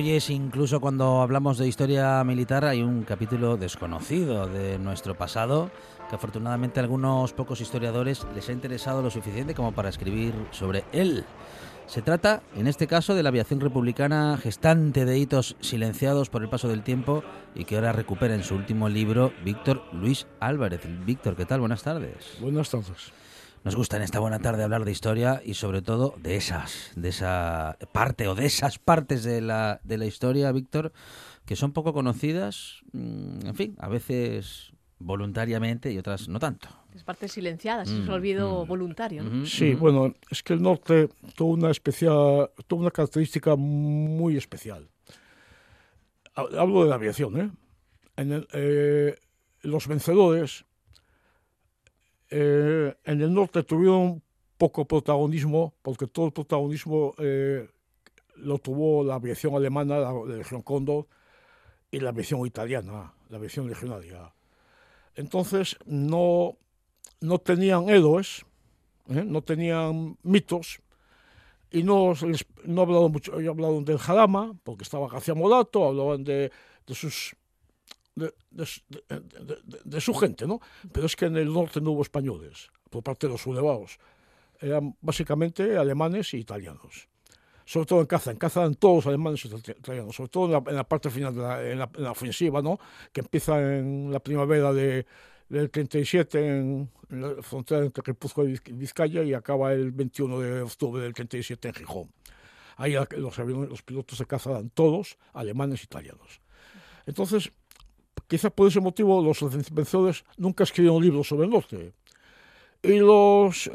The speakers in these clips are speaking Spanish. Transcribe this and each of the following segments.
Margolles, incluso cuando hablamos de historia militar, hay un capítulo desconocido de nuestro pasado que afortunadamente a algunos pocos historiadores les ha interesado lo suficiente como para escribir sobre él. Se trata, en este caso, de la aviación republicana gestante de hitos silenciados por el paso del tiempo y que ahora recupera en su último libro Víctor Luis Álvarez. Víctor, ¿qué tal? Buenas tardes. Buenas tardes. Nos gusta en esta buena tarde hablar de historia y sobre todo de esas, de esa parte o de esas partes de la, de la historia, Víctor, que son poco conocidas, mm, en fin, a veces voluntariamente y otras no tanto. Es parte silenciada, es Mm, un olvido mm. voluntario. Sí, bueno, es que el norte tuvo una especial, tuvo una característica muy especial. Ha- Hablo de la aviación, ¿eh? En el- eh, los vencedores eh, en el norte tuvieron poco protagonismo, porque todo el protagonismo eh, lo tuvo la aviación alemana, la, la Legión Cóndor, y la aviación italiana, la aviación legionaria. Entonces, no, no tenían héroes, ¿eh? no tenían mitos, y no, no hablaron mucho, yo hablado del Jarama, porque estaba García Morato, hablaban de, de sus de, de de- de- su gente, ¿no? Pero es que en el norte no hubo españoles, por parte de los sublevados. Eran básicamente alemanes y italianos. Sobre todo en caza. En caza eran todos alemanes y italianos. Sobre todo en la, en la parte final de la, en la, en la ofensiva, ¿no? Que empieza en la primavera de, del 37 en, en la frontera entre Guipúzcoa y Viz- Vizcaya y acaba el 21 de octubre del 37 en Gijón. Ahí los, aviones- los pilotos de caza eran todos alemanes e italianos. Entonces, quizá por ese motivo los vencedores nunca escribieron libros sobre el norte. Y los eh,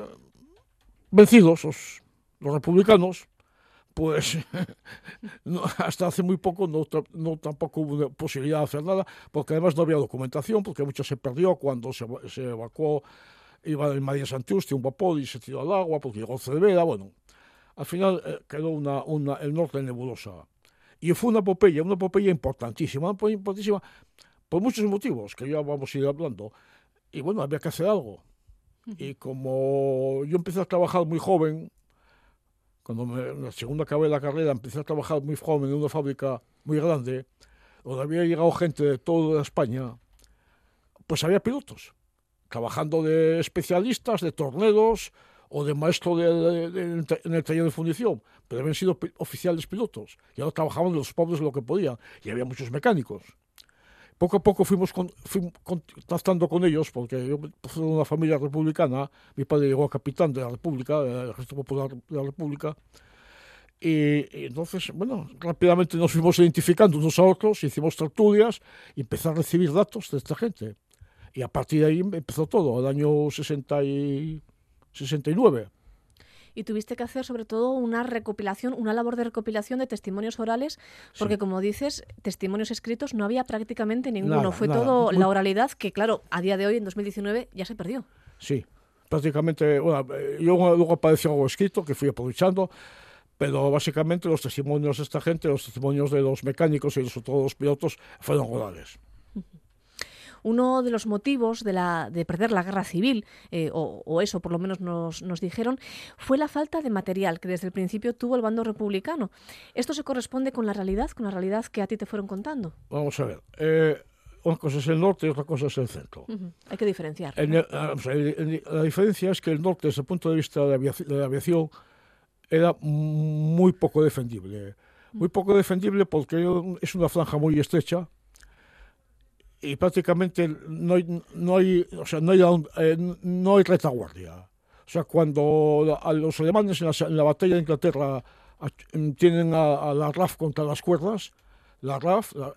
vencidos, los, republicanos, pues hasta hace muy poco no, no tampoco hubo posibilidad de hacer nada, porque además no había documentación, porque mucho se perdió cuando se, se evacuó, iba el María Santiuste, un vapor, y se tiró al agua, porque llegó Cervera, bueno. Al final eh, quedó una, una, el norte nebulosa. Y fue una epopeya, una epopeya importantísima, una epopeya importantísima por muchos motivos que ya vamos a ir hablando. Y bueno, había que hacer algo. Y como yo empecé a trabajar muy joven, cuando me, en la segunda acabé la carrera, empecé a trabajar muy joven en una fábrica muy grande, donde había llegado gente de toda España, pues había pilotos, trabajando de especialistas, de tornedos o de maestro de, de- de- en el taller de fundición, pero habían sido oficiales pilotos, y ahora trabajaban los pobres lo que podían, y había muchos mecánicos poco a poco fuimos, con, fuimos contactando con ellos, porque yo soy de una familia republicana, mi padre llegó a capitán de la República, del Ejército Popular de la República, y, y entonces, bueno, rápidamente nos fuimos identificando unos a otros, hicimos tertulias y empecé a recibir datos de esta gente. Y a partir de ahí empezó todo, el año 60 y 69. Y tuviste que hacer sobre todo una recopilación, una labor de recopilación de testimonios orales, porque como dices, testimonios escritos no había prácticamente ninguno. Nada, Fue nada. todo la oralidad que, claro, a día de hoy, en 2019, ya se perdió. Sí, prácticamente, bueno, yo luego apareció algo escrito que fui aprovechando, pero básicamente los testimonios de esta gente, los testimonios de los mecánicos y sobre todo los pilotos fueron orales. Uno de los motivos de, la, de perder la guerra civil, eh, o, o eso por lo menos nos, nos dijeron, fue la falta de material que desde el principio tuvo el bando republicano. ¿Esto se corresponde con la realidad, con la realidad que a ti te fueron contando? Vamos a ver, eh, una cosa es el norte y otra cosa es el centro. Hay que diferenciar. En ¿no? el- ah, la diferencia es que el norte, desde el punto de vista de la aviaci- de la aviación, era muy poco defendible. Muy poco defendible porque es una franja muy estrecha y prácticamente no hay, no hay, o sea, no hay, eh, no hay retaguardia. O sea, cuando a los alemanes en la, en la batalla de Inglaterra tienen a, a, la RAF contra las cuerdas, la RAF la,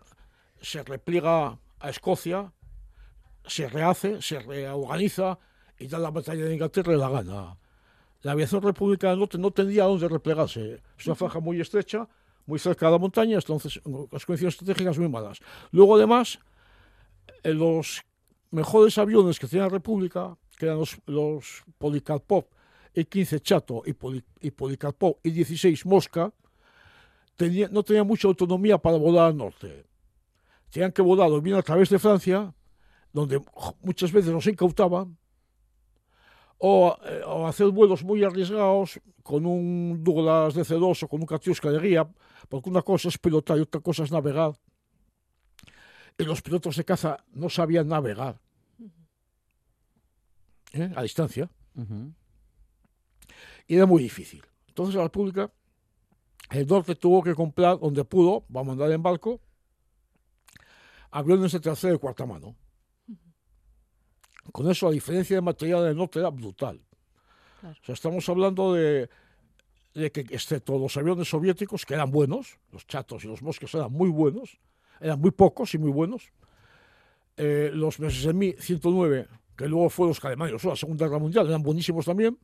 se repliega a Escocia, se rehace, se reorganiza y da la batalla de Inglaterra y la gana. La aviación republicana no, no tendría dónde replegarse. Es una franja muy estrecha, muy cerca de la montaña, entonces las condiciones estratégicas muy malas. Luego, además, los mejores aviones que tenía la República, que eran los, los Policarpov I-15 Chato y, Poli, y Policarpov I-16 Mosca, no tenían mucha autonomía para volar al norte. Tenían que volar bien a través de Francia, donde muchas veces los incautaban, o, eh, o, hacer vuelos muy arriesgados con un Douglas DC-2 o con un Katiuska de guía, porque una cosa es pilotar y otra cosa es navegar. Y los pilotos de caza no sabían navegar ¿eh? a distancia. Uh -huh. Y era muy difícil. Entonces la República, el norte tuvo que comprar donde pudo, va a mandar en barco, aviones de tercera y cuarta mano. Con eso la diferencia de material del norte era brutal. Claro. O sea, estamos hablando de, de, que, excepto los aviones soviéticos, que eran buenos, los chatos y los mosques eran muy buenos, eran muy pocos y muy buenos, eh, los Messerschmitt 109, que luego fueron los alemanes, la Segunda Guerra Mundial, eran buenísimos también,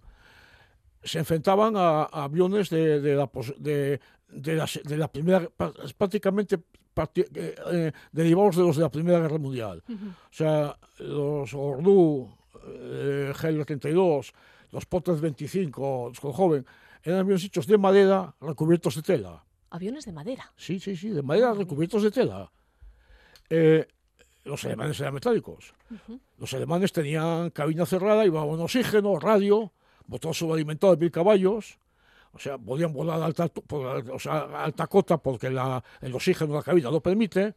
se enfrentaban a, a aviones de, de, la, de, de, la, de la primera, prácticamente eh, derivados de los de la Primera Guerra Mundial. Uh -huh. O sea, los Ordu, eh, GL-32, los Potters 25, los joven, eran aviones hechos de madera recubiertos de tela. ¿Aviones de madera? Sí, sí, sí, de madera recubiertos de tela. Eh, los alemanes eran metálicos. Uh -huh. Los alemanes tenían cabina cerrada, un oxígeno, radio, motor subalimentado de mil caballos, o sea, podían volar a alta, o sea, a alta cota porque la, el oxígeno de la cabina lo permite,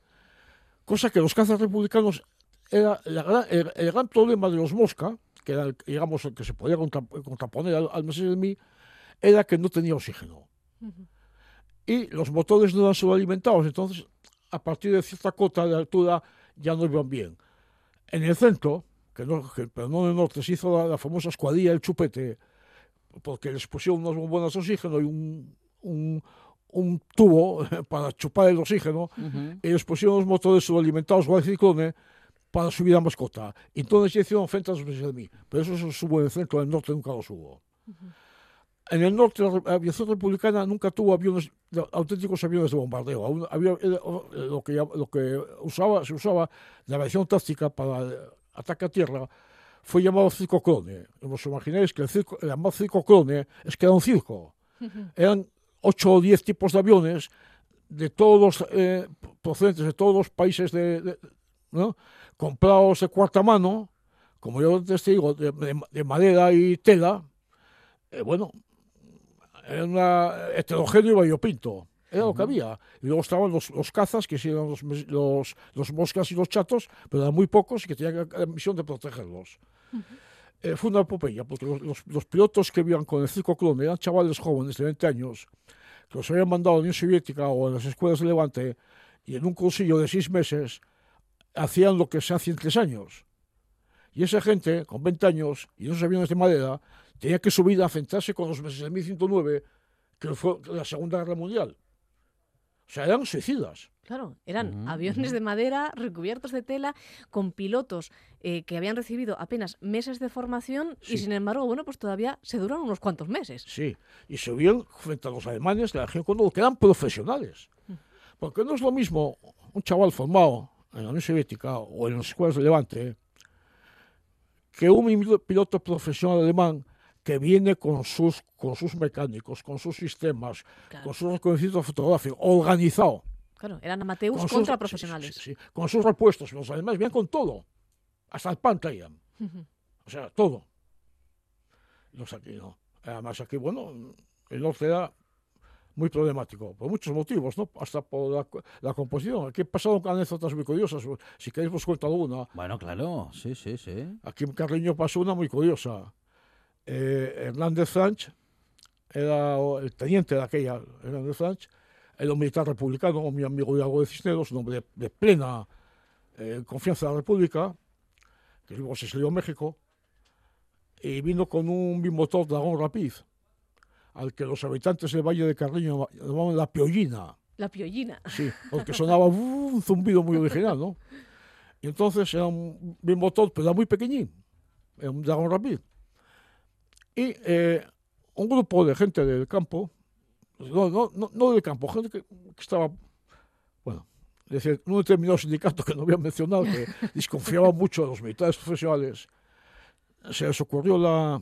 cosa que los cazas republicanos era la, el, el, gran problema de los Mosca, que era, el, digamos, el que se podía contra, contraponer al, al Messerschmitt, era que no tenía oxígeno. Uh -huh. Y los motores no eran subalimentados, entonces, a partir de cierta cota de altura, ya no iban bien. En el centro, que no, que, pero no en el norte, se hizo la, la famosa escuadrilla del chupete, porque les pusieron unas bombonas de oxígeno y un, un, un tubo para chupar el oxígeno, uh -huh. y les pusieron los motores subalimentados o ciclone para subir a mascota. Entonces ya hicieron frente a los de mí. Pero eso se subo en el centro, en el norte nunca lo subo. Uh -huh. En el norte, la aviación republicana nunca tuvo aviones, auténticos aviones de bombardeo. Había lo que, lo que usaba, se usaba la aviación táctica para el ataque a tierra fue llamado circo clone. Os imagináis que el circo, el llamado circo clone es que era un circo. Uh -huh. Eran ocho o diez tipos de aviones de todos los, eh, procedentes de todos los países de, de ¿no? comprados de cuarta mano, como yo te digo, de, de, de madera y tela. Eh, bueno, era una heterogéneo y variopinto. Era lo que había. Y luego estaban los, los cazas, que eran los, los, los, moscas y los chatos, pero eran muy pocos y que tenían la misión de protegerlos. Uh -huh. eh, fue una epopeya, porque los, los, pilotos que vivían con el circo clone eran chavales jóvenes de 20 años, que los habían mandado a la Unión Soviética o a las escuelas de Levante, y en un cursillo de seis meses hacían lo que se hace en tres años. Y esa gente, con 20 años y esos aviones de madera, tenía que subir a enfrentarse con los meses de 1109, que fue la Segunda Guerra Mundial. O sea, eran suicidas. Claro, eran uh -huh. aviones de madera recubiertos de tela con pilotos eh, que habían recibido apenas meses de formación sí. y sin embargo, bueno, pues todavía se duran unos cuantos meses. Sí, y se vieron frente a los alemanes de la región Condor, que eran profesionales. Uh -huh. Porque no es lo mismo un chaval formado en la Unión Soviética o en las escuelas de Levante que un piloto profesional alemán que viene con sus, con sus mecánicos, con sus sistemas, claro. con sus reconocimientos fotográficos, organizado. Claro, eran amateurs con contra sus, profesionales. Sí, sí, sí, con sus repuestos. Los alemanes venían con todo. Hasta el pan traían. Uh -huh. O sea, todo. Los aquí no. Además, aquí, bueno, el norte era muy problemático, por muchos motivos, ¿no? Hasta por la, la composición. Aquí he pasado anécdotas muy curiosas. Si queréis, os cuento alguna. Bueno, claro, sí, sí, sí. Aquí en Carreño pasó una muy curiosa eh, Hernández Franch era el teniente de aquella, Hernández Franch, era un militar republicano, mi amigo Diego de Cisneros, un hombre de, de plena eh, confianza de la República, que luego se salió a México, y vino con un bimotor Dragón Rapid, al que los habitantes del Valle de Carriño llamaban la piollina. La piollina. Sí, porque sonaba un zumbido muy original, ¿no? Y entonces era un bimotor, pero era muy pequeñín, era un Dragón Rapid. Y eh, un grupo de gente del campo, no, no, no, no del campo, gente que, que estaba, bueno, es decir, un determinado sindicato que no había mencionado, que desconfiaba mucho de los militares profesionales, se les ocurrió la,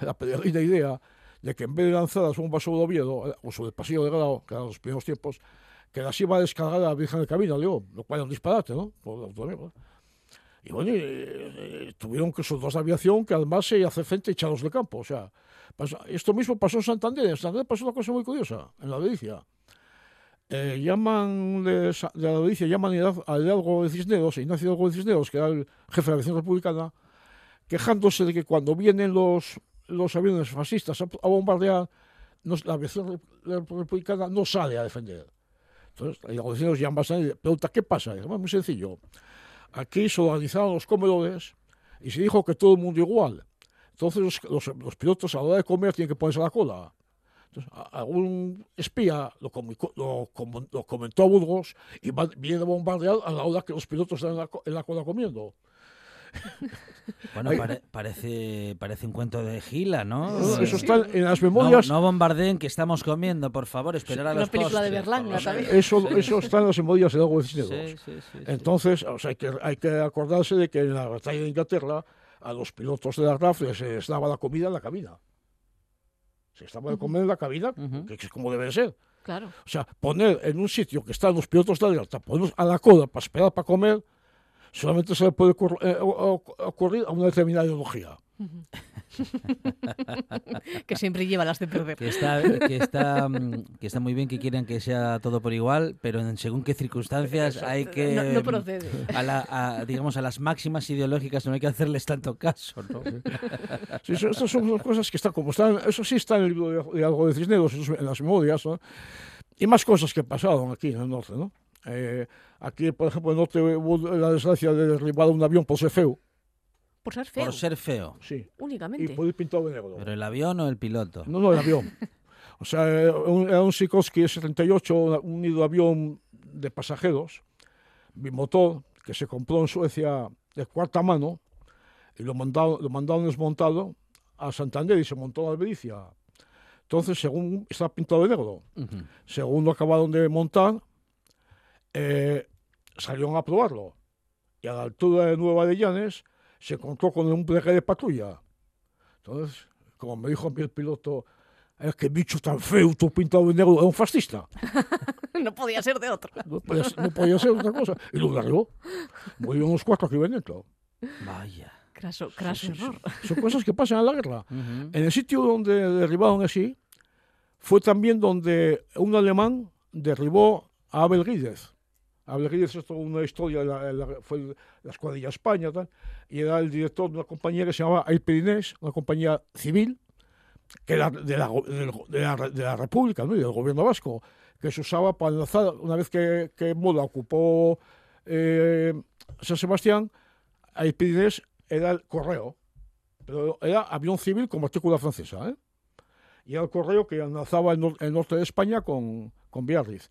la peregrina idea de que en vez de lanzar las bombas sobre Oviedo, o sobre el pasillo de grado, que eran los primeros tiempos, que las iba a descargar a la Virgen de Camino, León, lo cual era un disparate, ¿no? Por la autonomía, ¿no? Y bueno, y, eh, tuvieron que soldados de aviación que además se hace frente echados de campo. O sea, esto mismo pasó en Santander. En Santander pasó una cosa muy curiosa, en la Delicia. Eh, llaman de, de la Delicia, llaman a Hidalgo- de Cisneros, Ignacio Hidalgo de Cisneros, que era el jefe de la aviación republicana, quejándose de que cuando vienen los, los aviones fascistas a, a bombardear, no- la aviación rep- republicana no sale a defender. Entonces, Hidalgo de Cisneros llama a y pregunta, ¿qué pasa? Y "Bueno, muy sencillo. Aquí se organizaron los comedores y se dijo que todo el mundo igual. Entonces los, pilotos a la hora de comer tienen que ponerse la cola. Entonces, algún espía lo, comentó a Burgos y viene a bombardear a la hora que los pilotos están en la, en la cola comiendo. Bueno, pare- parece, parece un cuento de Gila, ¿no? Eso, Eh, eso está en las no, memorias. no bombardeen que estamos comiendo, por favor, esperar a Una los película de postres, Berlanga favor. también. Eso, eso está en las memorias de Hidalgo de. Sí, sí, sí, sí. Entonces, o sea, hay, que, hay que acordarse de que en la batalla de Inglaterra a los pilotos de la RAF les, les daba la comida en la cabina. Se estaba de comer en la cabina, Ujú. que es como debe de ser. Claro. O sea, poner en un sitio que están los pilotos de alerta, ponerlos a la cola para esperar para comer, solamente se le puede ocurr- eh, ocurrir a una determinada ideología. Que siempre lleva las de perder. Que está, que, está, mm, que está muy bien que quieran que sea todo por igual, pero en según qué circunstancias hay que... No, no mm, procede. A, la, a, digamos, a las máximas ideológicas no hay que hacerles tanto caso, ¿no? Sí, eso- estas son cosas que están como están, eso sí está en el libro de, de algo de Cisneros, en las memorias, ¿no? Y más cosas que pasaron aquí en el norte, ¿no? Eh, aquí, por ejemplo, en el norte hubo la desgracia de derribar un avión por ser feo, Por ser feo. Por ser feo. sí, y Únicamente. por ir pintado de negro. ¿Pero el avión o el piloto? No, no, el avión. O sea, era un, era un Sikorsky 78, una- un nido avión de pasajeros, bimotor, que se compró en Suecia de cuarta mano, y lo mandaron, lo mandaron desmontado a Santander y se montó en Albericia. Entonces, según estaba pintado de negro, Ujú. según lo acabaron de montar, eh, salieron a probarlo. Y a la altura de Nueva de Llanes se encontró con un pliegue de patrulla. Entonces, como me dijo a mí el piloto, es que bicho tan feo, todo pintado de negro, era un fascista. no podía ser de otro. No podía, ser- no podía ser otra cosa. Y lo largó. Murieron los cuatro que iban dentro. Vaya. Craso, craso Sí, sí, error. Son cosas que pasan en la guerra. Ujú. En el sitio donde derribaron así, fue también donde un alemán derribó a Abel Guídez. Abel Guídez es toda una historia, la, la- fue la escuadrilla España, tal, y era el director de una compañía que se llamaba Airpidinés, una compañía civil, que era de la, de la, de República ¿no? y del gobierno vasco, que se usaba para enlazar, una vez que, que Mola ocupó eh, San Sebastián, Airpidinés era el correo, pero era avión civil con matrícula francesa, ¿eh? Y era el correo que enlazaba el, nor- el norte de España con, con Biarritz.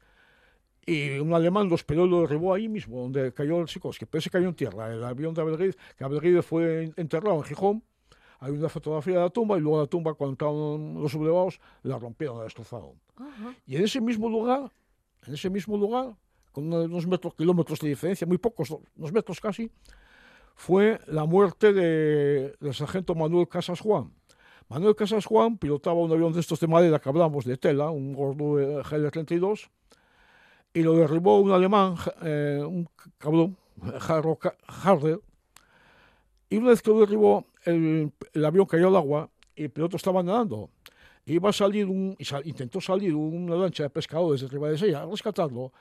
Y un alemán lo esperó y lo derribó ahí mismo, donde cayó el Sikorsky, pero ese cayó en tierra. El avión de Abelguid, que Abelguid fue en- enterrado en Gijón, hay una fotografía de la tumba y luego la tumba, cuando estaban los sublevados, la rompieron, la destrozaron. Ajá. Y en ese mismo lugar, en ese mismo lugar, con uno- unos metros, kilómetros de diferencia, muy pocos, unos metros casi, fue la muerte de- del sargento Manuel Casas Juan. Manuel Casas Juan pilotaba un avión de estos de madera que hablamos de tela, un Gordo eh, GL-32, y lo derribó un alemán, eh, un cabrón, Harder, y una vez que lo derribó, el, el avión cayó al agua y el piloto estaba nadando. Iba a salir un, intentó salir una lancha de pescadores de Ribadesella a rescatarlo,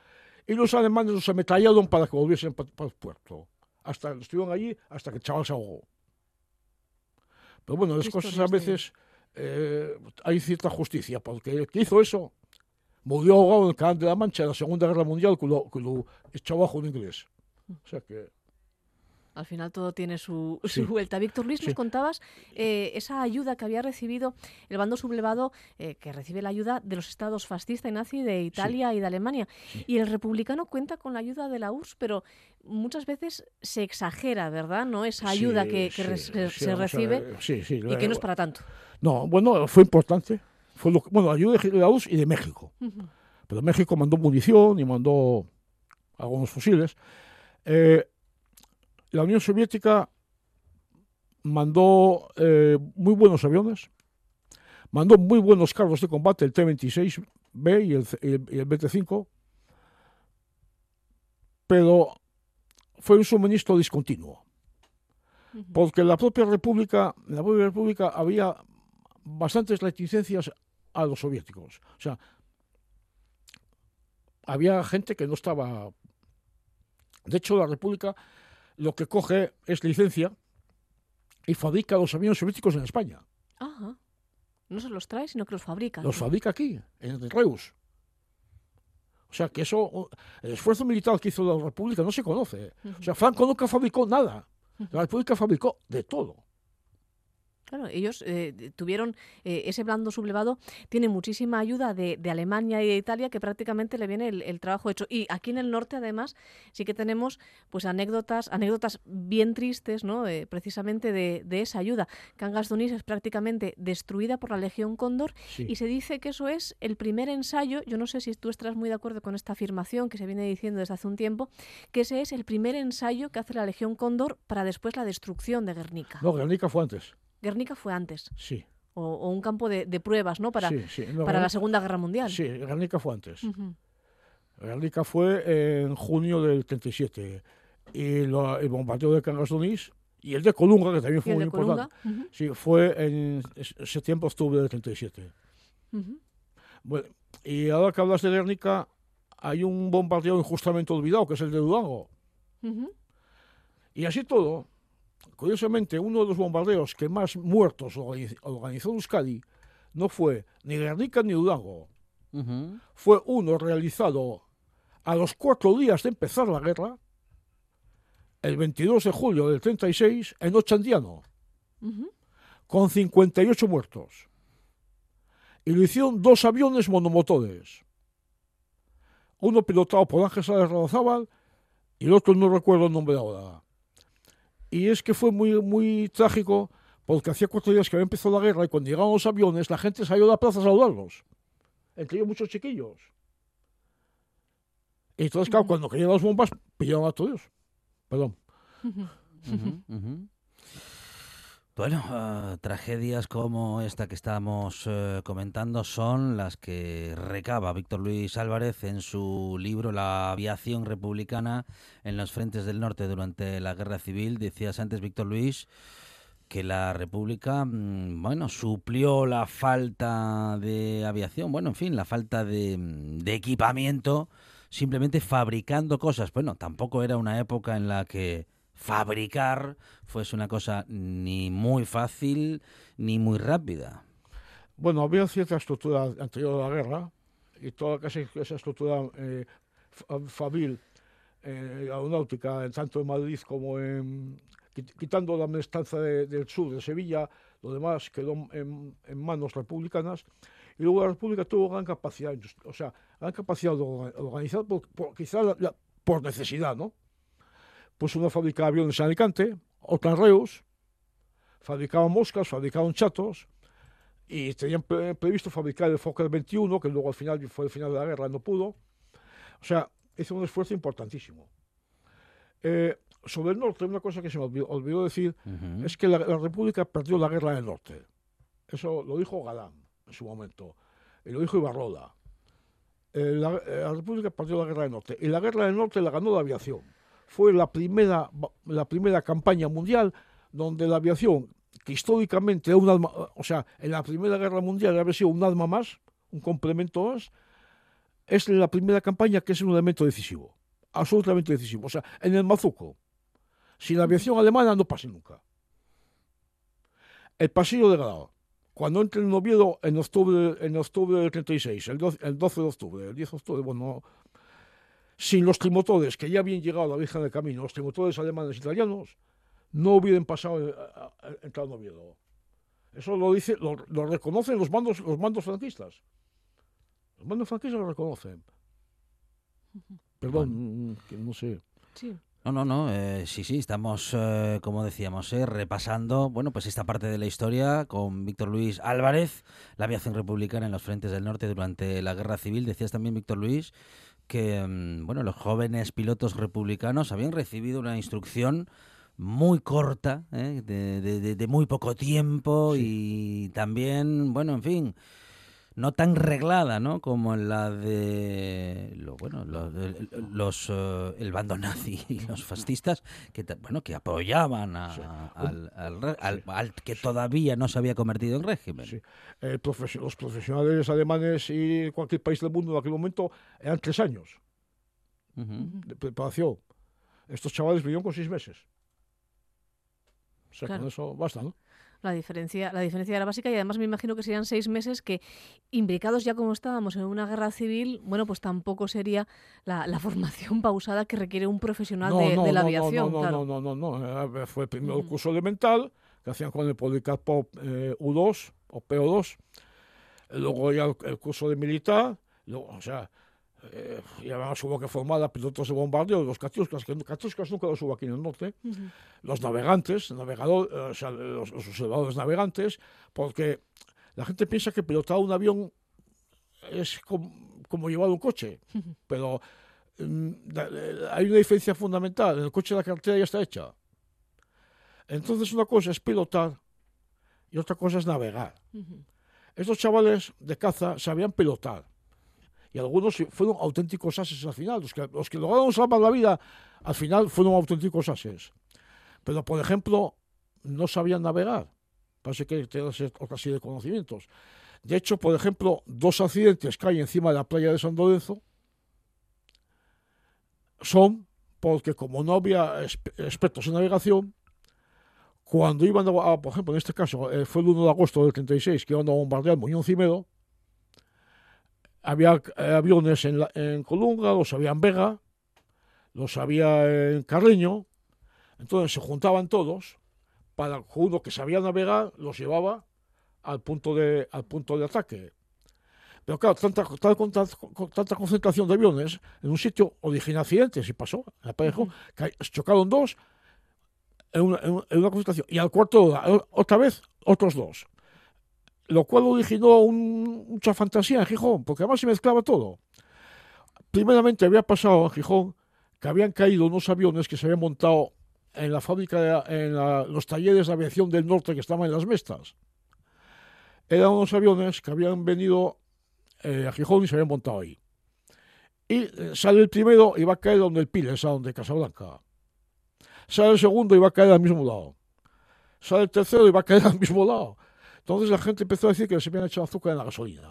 y los alemanes los ametrallaron para que volviesen para el puerto. Hasta estuvieron allí hasta que el chaval se ahogó. Pero bueno, las cosas a veces eh, hay cierta justicia, porque el que hizo eso murió ahogado en el canal de la Mancha en la Segunda Guerra Mundial que lo, que lo echó abajo un inglés. O sea que Al final todo tiene su, Sí. su vuelta. Víctor Luis, nos Sí. contabas eh, esa ayuda que había recibido el bando sublevado, eh, que recibe la ayuda de los estados fascista y nazi de Italia y de Alemania. Y el republicano cuenta con la ayuda de la URSS, pero muchas veces se exagera, ¿verdad? ¿No? Esa ayuda sí, que, que sí, re- se, sí, se recibe sí, sí, y que no es para tanto. No, bueno, fue importante. Fue lo que- bueno, ayuda de URSS y de México. Pero México mandó munición y mandó algunos fusiles. Eh, la Unión Soviética mandó eh, muy buenos aviones, mandó muy buenos carros de combate, el T-26B y el, el- el BT-5, pero fue un suministro discontinuo. Porque la propia República, en la propia República había bastantes reticencias a los soviéticos. O sea, había gente que no estaba. De hecho, la República lo que coge es licencia y fabrica los aviones soviéticos en España. Ajá. No se los trae, sino que los fabrica. Los fabrica aquí, en Reus. O sea, que eso, el esfuerzo militar que hizo la República no se conoce. O sea, Franco nunca fabricó nada. La República fabricó de todo. Claro, ellos eh, tuvieron eh, ese blando sublevado, tiene muchísima ayuda de, de Alemania y de Italia que prácticamente le viene el, el trabajo hecho. Y aquí en el norte, además, sí que tenemos pues anécdotas, anécdotas bien tristes, ¿no? Eh, precisamente de, de esa ayuda. Cangas de Onís es prácticamente destruida por la Legión Cóndor Sí. y se dice que eso es el primer ensayo. Yo no sé si tú estás muy de acuerdo con esta afirmación que se viene diciendo desde hace un tiempo, que ese es el primer ensayo que hace la Legión Cóndor para después la destrucción de Guernica. No, Guernica fue antes. Guernica fue antes Sí. o, o un campo de, de pruebas, ¿no? Para, sí, sí. No, para la Segunda Guerra Mundial. Sí, Guernica fue antes. Ujú. Guernica fue en junio del 37. Y lo- el bombardeo de Cangas y el de Colunga, que también fue muy importante. Sí, fue en s- septiembre-octubre del 37. ujú. Bueno, y ahora que hablas de Guernica, hay un bombardeo injustamente olvidado, que es el de Durango. Y así todo, curiosamente, uno de los bombardeos que más muertos organiz- organizó Euskadi no fue ni Guernica ni Durango. Ujú. Fue uno realizado a los cuatro días de empezar la guerra, el 22 de julio del 36, en Ochandiano, Ujú. con 58 muertos. Y lo hicieron dos aviones monomotores. Uno pilotado por Ángel Sáenz Razábal y el otro no recuerdo el nombre ahora. Y es que fue muy, muy trágico porque hacía cuatro días que había empezado la guerra y cuando llegaron los aviones la gente salió a la plaza a saludarlos. Entre ellos muchos chiquillos. Y entonces, claro, cuando caían las bombas, pillaron a todos. Perdón. Bueno, ah, tragedias como esta que estamos eh, comentando son las que recaba Víctor Luis Álvarez en su libro La aviación republicana en los frentes del norte durante la guerra civil. Decías antes, Víctor Luis, que la República, mm, bueno, suplió la falta de aviación, bueno, en fin, la falta de, mm, de equipamiento, simplemente fabricando cosas. Bueno, tampoco era una época en la que fabricar fuese una cosa ni muy fácil ni muy rápida. Bueno, había cierta estructura anterior a la guerra y toda casi esa estructura eh, fabril, eh, aeronáutica, tanto en Madrid como en. quit- Quitando la mestranza de- del sur, de Sevilla, lo demás quedó en, manos republicanas. Y luego la República tuvo gran capacidad, o sea, gran capacidad de orga- organizar, por, por- por necesidad, ¿no? Pues una fábrica de aviones en Alicante, otra en Reus, fabricaban moscas, fabricaban chatos, y tenían pre- previsto fabricar el Fokker 21, que luego al final fue el final de la guerra, no pudo. O sea, hizo un esfuerzo importantísimo. Eh, sobre el norte, una cosa que se me olvidó, olvidó decir Ujú. es que la, la República perdió la guerra del norte. Eso lo dijo Galán en su momento, y lo dijo Ibarrola. Eh, la, eh, la República perdió la guerra del norte, y la guerra del norte la ganó la aviación. Fue la primera, la primera campaña mundial donde la aviación, que históricamente era un arma, o sea, en la Primera Guerra Mundial había sido un arma más, un complemento más, es la primera campaña que es un elemento decisivo, absolutamente decisivo. O sea, en el Mazuco, sin la aviación alemana no pasa nunca. El pasillo de Grado, cuando entra en Oviedo en octubre, en octubre del 36, el 12, el 12 de octubre, el 10 de octubre, bueno, sin los trimotores que ya habían llegado a la Virgen del Camino, los trimotores alemanes e italianos, no hubieran pasado eh, entrando a Oviedo. Eso lo dice, lo, lo reconocen los mandos, los mandos franquistas. Los mandos franquistas lo reconocen. Perdón, que no sé. Sí. No, no, no, eh, sí, sí, estamos, eh, como decíamos, eh, repasando, bueno, pues esta parte de la historia con Víctor Luis Álvarez, la aviación republicana en los frentes del norte durante la Guerra Civil. Decías también, Víctor Luis, que, mm, bueno, los jóvenes pilotos republicanos habían recibido una instrucción muy corta, eh, de, de- de- de muy poco tiempo y también, bueno, en fin, no tan reglada, ¿no? Como la de lo, bueno, los eh, el bando nazi y los fascistas que bueno que apoyaban a- Sí. al, al re- al- al que todavía no se había convertido en régimen. Sí. Eh, profes- los profesionales alemanes y cualquier país del mundo en aquel momento eran tres años de preparación. Estos chavales vinieron con seis meses. O sea, Claro. con eso basta, ¿no? La diferencia, la diferencia era básica y además me imagino que serían seis meses que, imbricados ya como estábamos en una guerra civil, bueno, pues tampoco sería la, la formación pausada que requiere un profesional de, de la no, aviación. No, no, claro. no, no, no, no. Eh, Fue primero el curso elemental que hacían con el Policarpo eh, U2 o PO2. Luego ya el, el curso de militar. Luego, o sea, eh, ya además hubo que formar a pilotos de bombardeo, los Katiuskas, que nunca los hubo aquí en el norte. Ujú. los navegantes, navegador, eh, o sea, los, los observadores navegantes, porque la gente piensa que pilotar un avión es com- como llevar un coche, pero mm, eh, hay una diferencia fundamental, en el coche la cartera ya está hecha. Entonces una cosa es pilotar y otra cosa es navegar. Ujú. Estos chavales de caza sabían pilotar. Y algunos fueron auténticos ases al final. Los que, los que lograron salvar la vida al final fueron auténticos ases. Pero, por ejemplo, no sabían navegar. Parece que tenían otra serie de conocimientos. De hecho, por ejemplo, dos accidentes que hay encima de la playa de San Lorenzo son porque como no había exp- expertos en navegación, cuando iban a, por ejemplo, en este caso, eh, fue el 1 de agosto del 36, que iban a bombardear Muñoz Cimedo, había eh, aviones en, la- en Colunga, los había en Vega, los había en Carreño, entonces se juntaban todos para que uno que sabía navegar los llevaba al punto de, al punto de ataque. Pero claro, tanta, tanta concentración de aviones en un sitio originó accidentes y pasó. En la Parejo, que chocaron dos en una, en una- en una concentración y al cuarto de hora, otra vez otros dos. Lo cual originó un- mucha fantasía en Gijón, porque además se mezclaba todo. Primeramente había pasado en Gijón que habían caído unos aviones que se habían montado en la fábrica, en los talleres de aviación del norte que estaban en las Mestas. Eran unos aviones que habían venido eh, a Gijón y se habían montado ahí. Y eh, sale el primero y va a caer donde el Piles, a donde Casablanca. Sale el segundo y va a caer al mismo lado. Sale el tercero y va a caer al mismo lado. Entonces la gente empezó a decir que se habían echado azúcar en la gasolina.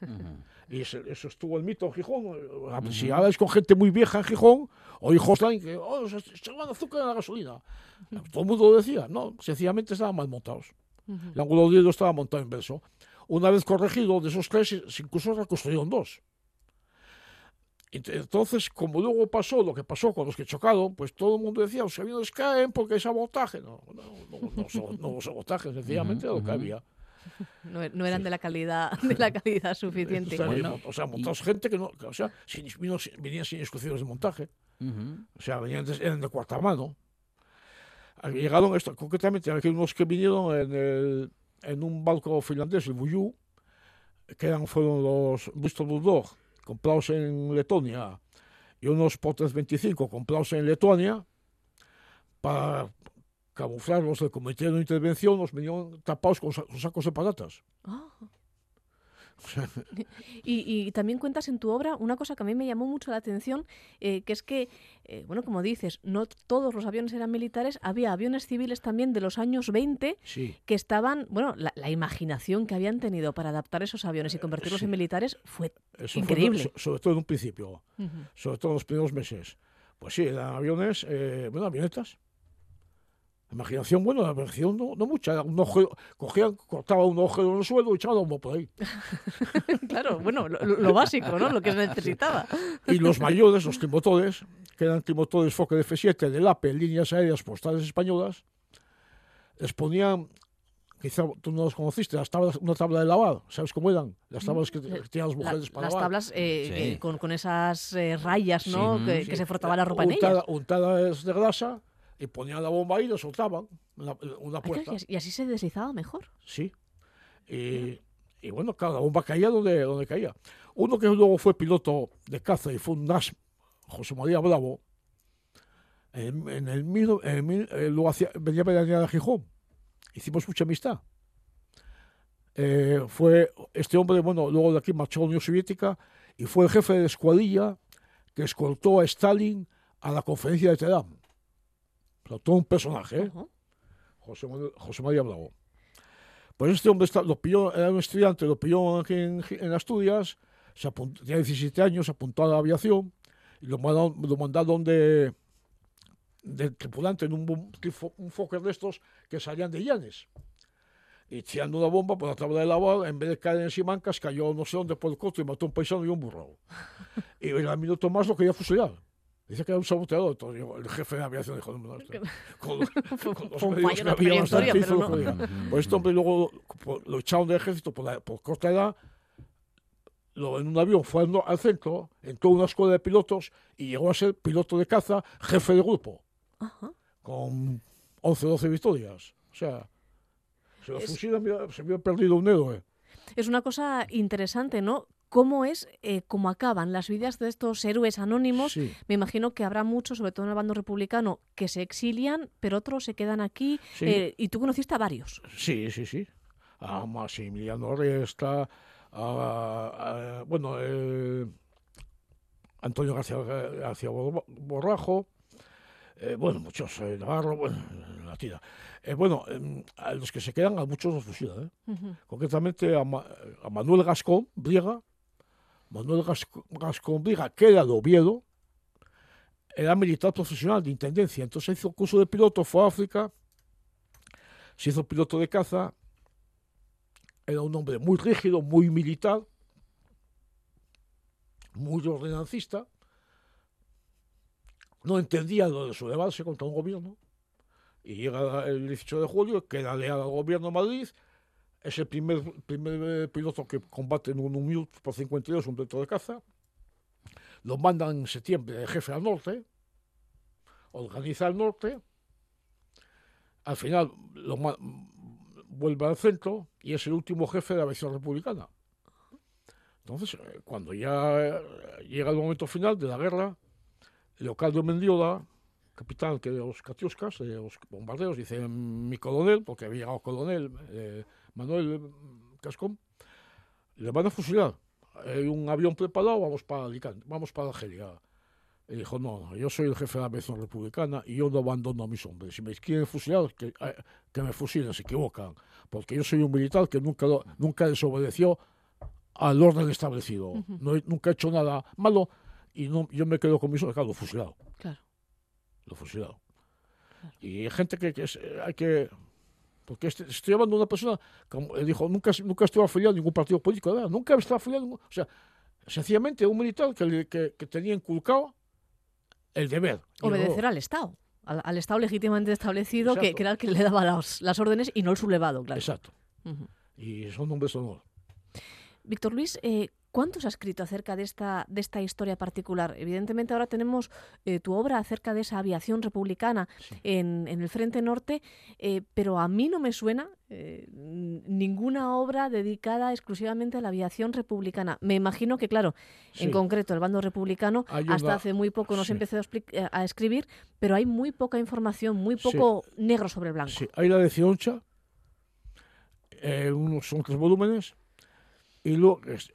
Y eso estuvo el mito en Gijón. Eh, Si hablas con gente muy vieja en Gijón, o hijos que oh, se se echaban azúcar en la gasolina. Todo el mundo lo decía. No, sencillamente estaban mal montados. El ángulo de estaba montado inverso. Una vez corregido, de esos tres, se- incluso reconstruyeron dos. Ent- Entonces, como luego pasó lo que pasó con los que chocaron, pues todo el mundo decía, los aviones caen porque hay sabotaje. No, no, no, no, no sabotaje, sencillamente Ujú, lo que había. No, e- no eran de la calidad, de la calidad suficiente. O sea, Bueno, o sea, montados gente que no, que, o sea, sin, vino- sin- venían sin instrucciones de montaje. O sea, venían de, eran de cuarta mano. Llegaron, esto, concretamente, aquí unos que vinieron en, el- en un barco finlandés, el Buyu, que eran, fueron los Bristol Bulldog, comprados en Letonia, y unos Potres 25 comprados en Letonia, para camuflarlos del Comité de Intervención, los venían tapados con sacos de patatas. Ah. Y, y también cuentas en tu obra una cosa que a mí me llamó mucho la atención, eh, que es que, eh, bueno, como dices, no todos los aviones eran militares, había aviones civiles también de los años 20 sí. que estaban, bueno, la, la imaginación que habían tenido para adaptar esos aviones y convertirlos sí. en militares fue... Eso Increíble. so- sobre todo en un principio. Sobre todo en los primeros meses. Pues sí, eran aviones, eh, bueno, avionetas. Imaginación, bueno, la imaginación no, no mucha. era Un ojo, cogían, cortaban un ojo en el suelo y echaban humo por ahí. claro, bueno, lo, lo básico, ¿no? Lo que se necesitaba. Y los mayores, los trimotores, que eran trimotores Fokker F7 del APE, líneas aéreas postales españolas, les ponían, quizá tú no los conociste, las tablas, una tabla de lavar, ¿sabes cómo eran? Las tablas que, que tenían las La- mujeres para las lavar. tablas eh, Sí. eh, con, con esas eh, rayas, ¿no? Sí, que, Sí. que se frotaba la ropa en ellas. untada, untadas de grasa y ponían la bomba ahí y la soltaban una Ay, claro, puerta. y así- se deslizaba mejor. Sí. Y, y bueno, claro, la bomba caía donde, donde caía. Uno que luego fue piloto de caza y fue un NAS, José María Bravo, en, en el mil, en el mil- eh, luego hacía- venía a a Gijón. Hicimos mucha amistad. Eh, fue este hombre, bueno, luego de aquí marchó a la Unión Soviética y fue el jefe de escuadrilla que escoltó a Stalin a la conferencia de Teherán. O sea, todo un personaje, ¿eh? Ujú. José, José María Bravo. Pues este hombre está- lo pilló, era un estudiante, lo pilló aquí en, en Asturias, se apuntó, tenía 17 años, se apuntó a la aviación y lo mandaron, lo mandaron de, de tripulante en un, un Fokker de estos que salían de Llanes. Y tirando una bomba por la tabla de lavar, en vez de caer en Simancas, cayó no sé dónde por el coto y mató a un paisano y un burro. y en el minuto más lo quería fusilar. Dice que era un saboteador. Entonces, yo, el jefe de aviación dijo, no, no, este- con, con los medios que había no. Pues este hombre luego por- lo echaron del ejército por, la- por corta edad, lo, en un avión fue al, al centro, entró a una escuela de pilotos y llegó a ser piloto de caza, jefe de grupo, Ajá. con 11 o 12 victorias. O sea, se lo Es- fusilan, se había perdido un héroe. Es una cosa interesante, ¿no? Cómo es, eh, cómo acaban las vidas de estos héroes anónimos. Sí, Me imagino que habrá muchos, sobre todo en el bando republicano, que se exilian, pero otros se quedan aquí. Sí. eh, y tú conociste a varios. sí, sí, sí. A Maximiliano Riesta, a, a- bueno, eh, Antonio García, García Bor- Borrajo, eh, bueno, muchos, eh, Navarro, bueno, la tira. Eh, bueno, em, a los que se quedan, a muchos los fusilan, concretamente a, Ma- a Manuel Gascón Briega, Manuel Gascón Briega, que era de Oviedo, era militar profesional de intendencia, entonces hizo curso de piloto, fue a África, se hizo piloto de caza, era un hombre muy rígido, muy militar, muy ordenancista, no entendía lo de sublevarse contra un gobierno, y llega el 18 de julio, queda leal al gobierno de Madrid, es el primer, primer eh, piloto que combate en un, Mute por 52, un piloto de caza. Lo mandan en septiembre de jefe al norte, organiza el norte. Al final lo vuelve al centro y es el último jefe de la aviación republicana. Entonces, eh, cuando ya eh, llega el momento final de la guerra, Leocadio Mendiola, capitán que de los Katiuskas, de los bombarderos, dice mi coronel, porque había llegado coronel, Manuel mm, Cascón, le van a fusilar. Hay un avión preparado, vamos para Alicante, vamos para Argelia. Y dijo, no, no, yo soy el jefe de la aviación republicana y yo no abandono a mis hombres. Si me quieren fusilar, que, eh, que me fusilen, se equivocan. Porque yo soy un militar que nunca, lo- nunca desobedeció al orden establecido. No, nunca he hecho nada malo y no, yo me quedo con mis hombres, claro, fusilado Claro. lo fusilado. Y hay gente que, que es- eh, hay que... Porque este- estoy hablando de una persona como eh, dijo, nunca, nunca estuvo afiliado a ningún partido político, ¿verdad? nunca estaba afiliado a ningún... O sea, sencillamente un militar que, que, que tenía inculcado el deber. Obedecer al Estado. Al, al Estado legítimamente establecido, que, era el que le daba las, las órdenes y no el sublevado, claro. Exacto. Y son hombres de honor. Víctor Luis, eh, ¿cuánto se ha escrito acerca de esta, de esta historia particular? Evidentemente ahora tenemos eh, tu obra acerca de esa aviación republicana Sí. en, en el Frente Norte, eh, pero a mí no me suena eh, ninguna obra dedicada exclusivamente a la aviación republicana. Me imagino que, claro, en concreto el bando republicano hasta hace muy poco no se sí. empezó a, a escribir, pero hay muy poca información, muy poco negro sobre blanco. Sí, hay la de Cioncha, unos, son tres volúmenes, y luego, es-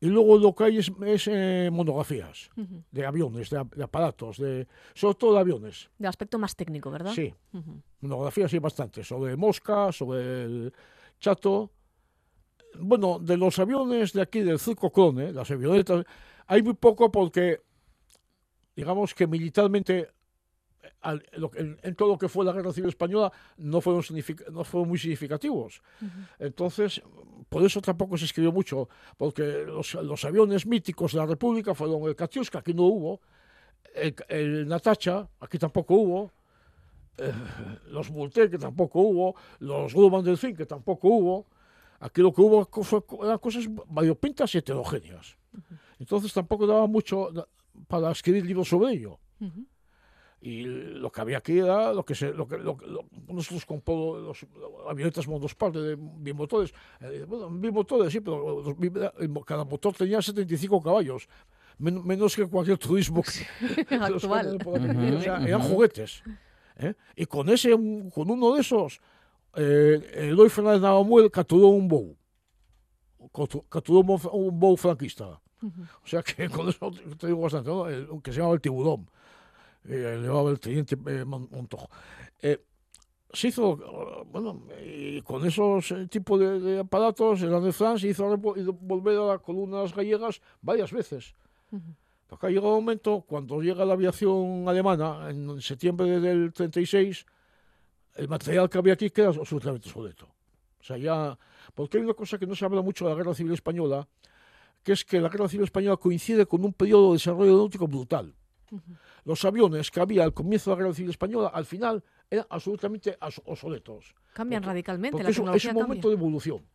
y luego lo que hay es, es, eh, monografías de aviones, de, ap- de aparatos, de, sobre todo de aviones. De aspecto más técnico, ¿verdad? Sí, monografías hay bastante, sobre Mosca, sobre el Chato. Bueno, de los aviones de aquí, del Circo Clone, las avionetas, hay muy poco porque, digamos que militarmente al- en, en todo lo que fue la Guerra Civil Española no fueron, no fueron muy significativos. Entonces, por eso tampoco se escribió mucho, porque los, los aviones míticos de la República fueron el Katiuska, aquí no hubo, el, el Natacha, aquí tampoco hubo, eh, los Multé, que tampoco hubo, los Grumman del Fin, que tampoco hubo. Aquí lo que hubo fue- eran cosas variopintas y heterogéneas. Entonces tampoco daba mucho para escribir libros sobre ello. Ujú. Y lo que había aquí era lo que se, lo que lo, lo- nosotros compró los, avionetas monosparte de bimotores. Eh, bueno, bimotores, sí, pero los mo- cada motor tenía 75 caballos. men- menos que cualquier turismo que, Actual. aquí. Ujú, O sea, eran ujú. juguetes. ¿eh? Y con ese, con uno de esos, eh, Eloy Fernández Navamuel capturó un bow. Capturó un bow- un bow franquista. O sea que con eso te- te digo bastante, ¿no? El- que se llamaba el tiburón. Le llevaba el teniente eh, Mon- Montojo. Eh, se hizo, eh, bueno, y con esos tipos de, de aparatos, el de France hizo volver a las columnas gallegas varias veces. Porque ha llegado un momento, cuando llega la aviación alemana, en septiembre del 36, el material que había aquí queda absolutamente obsoleto. O sea, ya. Porque hay una cosa que no se habla mucho de la Guerra Civil Española, que es que la Guerra Civil Española coincide con un periodo de desarrollo náutico brutal. Los aviones que había al comienzo de la Guerra Civil Española, al final, eran absolutamente obsoletos. Cambian Porque- radicalmente, Porque la eso es tecnología un cambia. momento de evolución.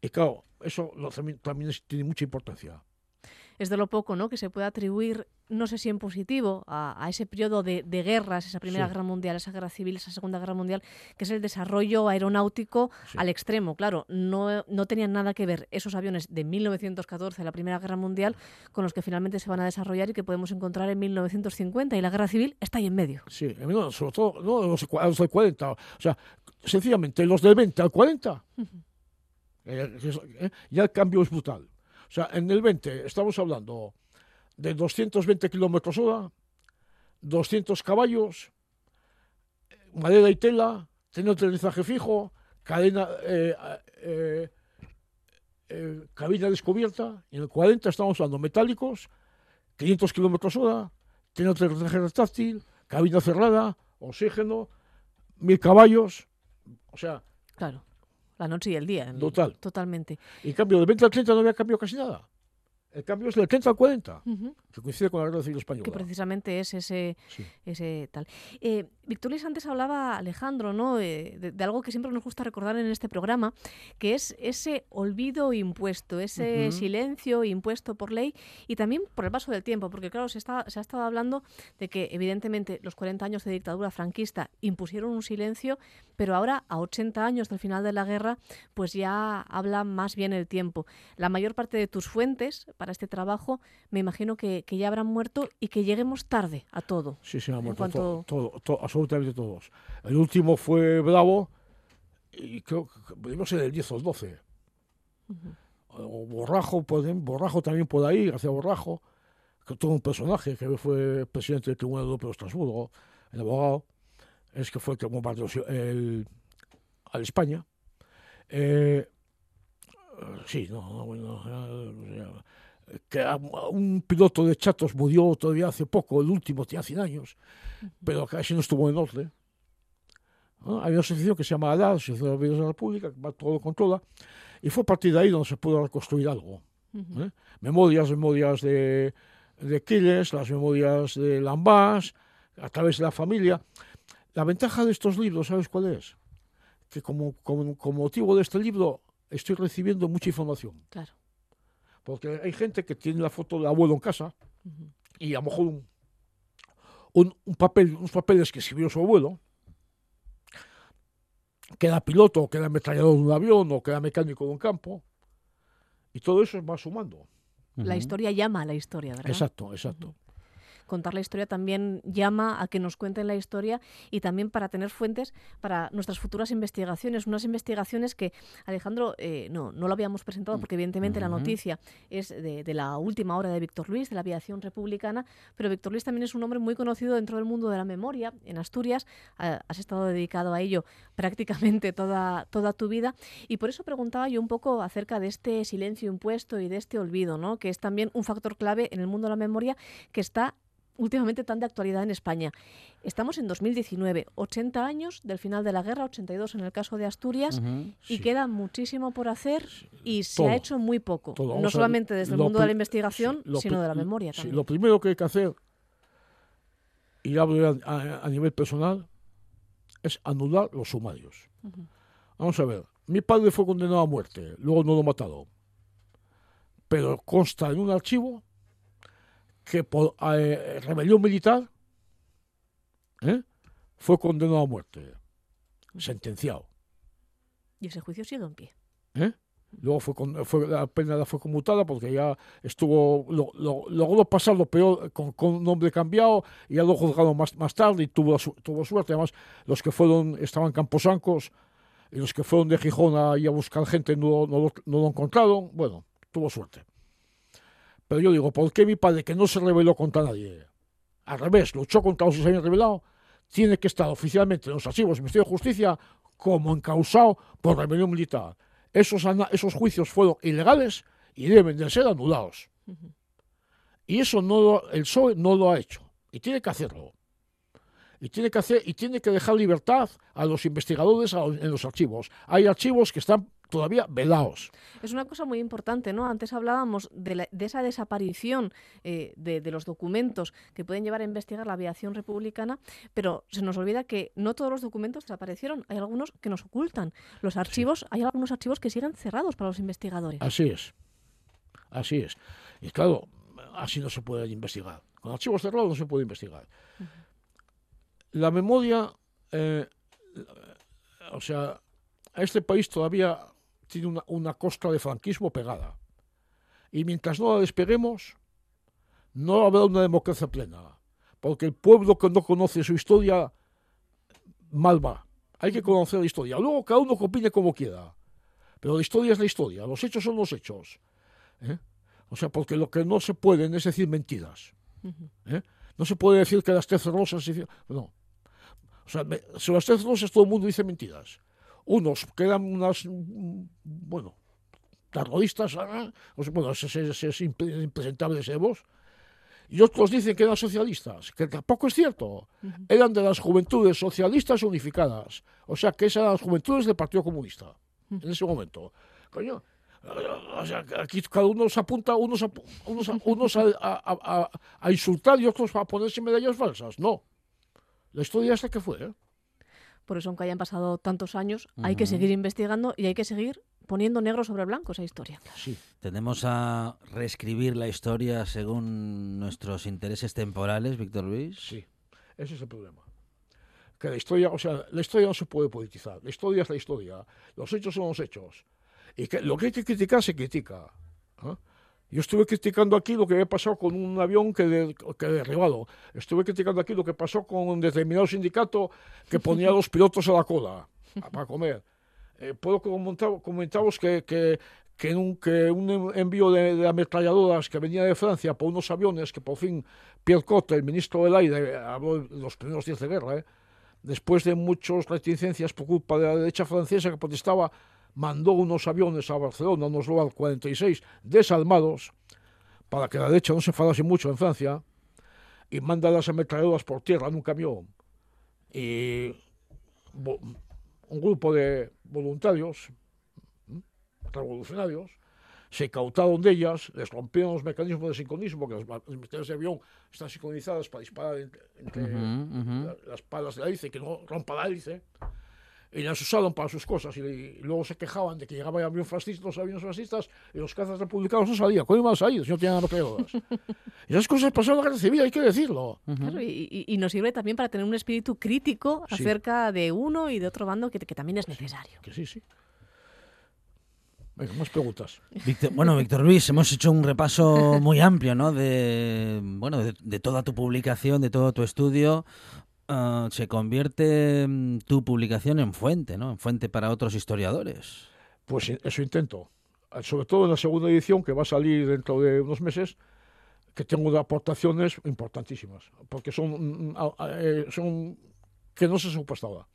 Y claro, eso lo- también, también es- tiene mucha importancia. Es de lo poco ¿no? que se puede atribuir, no sé si en positivo, a, a ese periodo de, de guerras, esa Primera Sí. Guerra Mundial, esa Guerra Civil, esa Segunda Guerra Mundial, que es el desarrollo aeronáutico Sí. al extremo. Claro, no, no tenían nada que ver esos aviones de 1914, la Primera Guerra Mundial, con los que finalmente se van a desarrollar y que podemos encontrar en 1950. Y la Guerra Civil está ahí en medio. Sí, no, sobre todo no, los, los del 40. O sea, sencillamente los del 20 al 40, eh, eh, ya el cambio es brutal. O sea, en el 20 estamos hablando de 220 kilómetros hora, 200 caballos, madera y tela, teniendo aterrizaje fijo, cadena, eh, eh, eh, cabina descubierta. Y en el 40 estamos hablando metálicos, 500 kilómetros hora, teniendo aterrizaje retráctil, cabina cerrada, oxígeno, mil caballos. O sea, Claro, la noche y el día. Total. Totalmente. y en cambio del 20 al 30 no había cambio casi nada. El cambio es del 30 al 40, Ujú. que coincide con la Guerra Civil Española. que precisamente es ese, Sí. ese tal. Eh, Víctor Luis antes hablaba, Alejandro, ¿no? Eh, de, de algo que siempre nos gusta recordar en este programa, que es ese olvido impuesto, ese silencio impuesto por ley y también por el paso del tiempo, porque claro, se, está, se ha estado hablando de que evidentemente los 40 años de dictadura franquista impusieron un silencio, pero ahora a 80 años del final de la guerra, pues ya habla más bien el tiempo. La mayor parte de tus fuentes para este trabajo, me imagino que, que ya habrán muerto y que lleguemos tarde a todo. Sí, se han muerto cuanto- todo, todo- todo- absolutamente todos. El último fue Bravo, y creo que pudimos ser el 10 o el 12. O Borrajo, pueden, Borrajo también por ahí, García Borrajo, que todo un personaje, que fue presidente del Tribunal Europeo de Estrasburgo, el abogado, es que fue el que bombardeó el, al España. Eh, sí, no, no, ya- que a- un piloto de chatos murió todavía hace poco, el último tenía 100 años, pero casi no estuvo en orden. ¿no? Hay una asociación que se llama ADA, Asociación de Aviación de la República, que todo lo controla, y fue a partir de ahí donde se pudo reconstruir algo. Ujú. ¿eh? Memorias, memorias de, de Quiles, las memorias de Lambás, a través de la familia. La ventaja de estos libros, ¿sabes cuál es? Que como, como, como motivo de este libro estoy recibiendo mucha información. Claro. Porque hay gente que tiene la foto del abuelo en casa y a lo mejor un, un, un papel, unos papeles que escribió su abuelo, que era piloto, o que era ametrallador de un avión, o que era mecánico de un campo, y todo eso va sumando. La historia llama a la historia, ¿verdad? Exacto, exacto. Contar la historia también llama a que nos cuenten la historia y también para tener fuentes para nuestras futuras investigaciones. Unas investigaciones que, Alejandro, eh, no, no lo habíamos presentado porque evidentemente la noticia es de, de la última hora de Víctor Luis, de la aviación republicana, pero Víctor Luis también es un hombre muy conocido dentro del mundo de la memoria. En Asturias has estado dedicado a ello prácticamente toda, toda tu vida y por eso preguntaba yo un poco acerca de este silencio impuesto y de este olvido, ¿no? que es también un factor clave en el mundo de la memoria que está últimamente tan de actualidad en España. Estamos en 2019, 80 años del final de la guerra, 82 en el caso de Asturias, y Sí. queda muchísimo por hacer y se todo, ha hecho muy poco. No solamente desde el mundo de la investigación, sí, sino de la memoria sí, también. lo primero que hay que hacer, y hablo a, a- a nivel personal, es anular los sumarios. Vamos a ver, mi padre fue condenado a muerte, luego no lo mataron. Pero consta en un archivo que por eh, rebelión militar ¿eh? fue condenado a muerte, sentenciado. Y ese juicio sigue en pie. ¿eh? Luego fue, con- fue la pena fue conmutada porque ya estuvo lo, lo- logró pasar lo peor con, con nombre cambiado y ya lo juzgaron más, más tarde y tuvo, tuvo suerte. Además, los que fueron estaban en Camposancos y los que fueron de Gijón a buscar gente no, no, lo- no lo encontraron. Bueno, tuvo suerte. Pero yo digo, ¿por qué mi padre, que no se rebeló contra nadie, al revés, luchó contra los que se habían rebelado, tiene que estar oficialmente en los archivos del Ministerio de Justicia como encausado por rebelión militar? Esos, esos juicios fueron ilegales y deben de ser anulados. Y eso no lo- el PSOE no lo ha hecho. Y tiene que hacerlo. Y tiene que hacer y tiene que dejar libertad a los investigadores a en los archivos. Hay archivos que están todavía velados. Es una cosa muy importante, ¿no? Antes hablábamos de, la- de esa desaparición eh, de, de los documentos que pueden llevar a investigar la aviación republicana, pero se nos olvida que no todos los documentos desaparecieron. Hay algunos que nos ocultan. Los archivos, hay algunos archivos que siguen cerrados para los investigadores. Así es. Así es. Y claro, así no se puede investigar. Con archivos cerrados no se puede investigar. La memoria, eh, o sea, a este país todavía tiene una, una costra de franquismo pegada. Y mientras no la despeguemos, no habrá una democracia plena. Porque el pueblo que no conoce su historia, mal va. Hay que conocer la historia. Luego cada uno opine como quiera. Pero la historia es la historia, los hechos son los hechos. ¿eh? O sea, porque lo que no se pueden es decir mentiras. ¿eh? No se puede decir que las trece rosas... No. O sea, sobre las trece rosas todo el mundo dice mentiras. Unos que eran unas... mm, Bueno, terroristas, sea, bueno, es impre- impresentable ese voz. Y otros dicen que eran socialistas, que tampoco es cierto. Eran de las juventudes socialistas unificadas. O sea, que esas eran las juventudes del Partido Comunista en ese momento. Coño, eh, o sea, que aquí cada uno se apunta, unos, apu- unos, a- unos a, a- a- a insultar y otros a ponerse medallas falsas. No. La historia es la que fue. ¿eh? Por eso, aunque hayan pasado tantos años, hay que seguir investigando y hay que seguir poniendo negro sobre blanco esa historia. Sí. Tendemos a reescribir la historia según nuestros intereses temporales, Víctor Luis. Sí, ese es el problema. Que la historia, o sea, la historia no se puede politizar. La historia es la historia. Los hechos son los hechos. Y que lo que hay que criticar se critica. ¿ah? Yo estuve criticando aquí lo que había pasado con un avión que, de, que derribado. Estuve criticando aquí lo que pasó con un determinado sindicato que ponía a los pilotos a la cola para comer. Eh, puedo comentar- comentaros que, que, que un, que un en- envío de, de ametralladoras que venía de Francia por unos aviones que por fin Pierre Cotte, el ministro del aire, habló los primeros días de guerra, ¿eh? después de muchas reticencias por culpa de la derecha francesa que protestaba, mandó unos aviones a Barcelona, unos Loal 46 desalmados, para que la derecha no se enfadase mucho en Francia, y manda las ametralladoras por tierra en un camión. Y un grupo de voluntarios revolucionarios se incautaron de ellas, les rompieron los mecanismos de sincronismo, que las metrallas de avión están sincronizadas para disparar entre, las palas de la hélice, que no rompa la hélice, y las usaron para sus cosas. Y, y luego se quejaban de que llegaban avión fascista, los aviones fascistas y los cazas republicanos no salían. ¿Cómo iban a salir si no tenían y esas cosas pasaron en la guerra civil, hay que decirlo. Claro, y, y- nos sirve también para tener un espíritu crítico Sí. acerca de uno y de otro bando que, que también es necesario. Que sí, sí. Venga, más preguntas. Víctor- bueno, Víctor Luis, hemos hecho un repaso muy amplio, ¿no? De bueno, de, de toda tu publicación, de todo tu estudio. Ah, se convierte mm, tu publicación en fuente, ¿no? En fuente para otros historiadores. Pues eso intento. Ah, Sobre todo en la segunda edición, que va a salir dentro de unos meses, que tengo aportaciones importantísimas. Porque son, mm, ah, ah, eh, son que no se supo hasta ahora.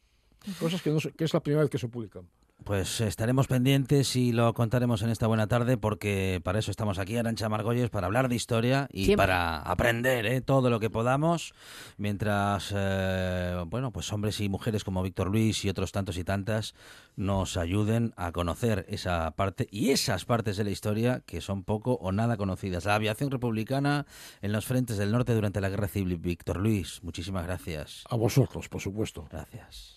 Cosas que, no que es la primera vez que se publican. Pues estaremos pendientes y lo contaremos en esta buena tarde porque para eso estamos aquí, Arancha Margolles, para hablar de historia y Siempre. para aprender ¿eh? todo lo que podamos, mientras, eh, bueno, pues hombres y mujeres como Víctor Luis y otros tantos y tantas nos ayuden a conocer esa parte y esas partes de la historia que son poco o nada conocidas. La aviación republicana en los frentes del norte durante la Guerra Civil. Víctor Luis, muchísimas gracias. A vosotros, por supuesto. Gracias.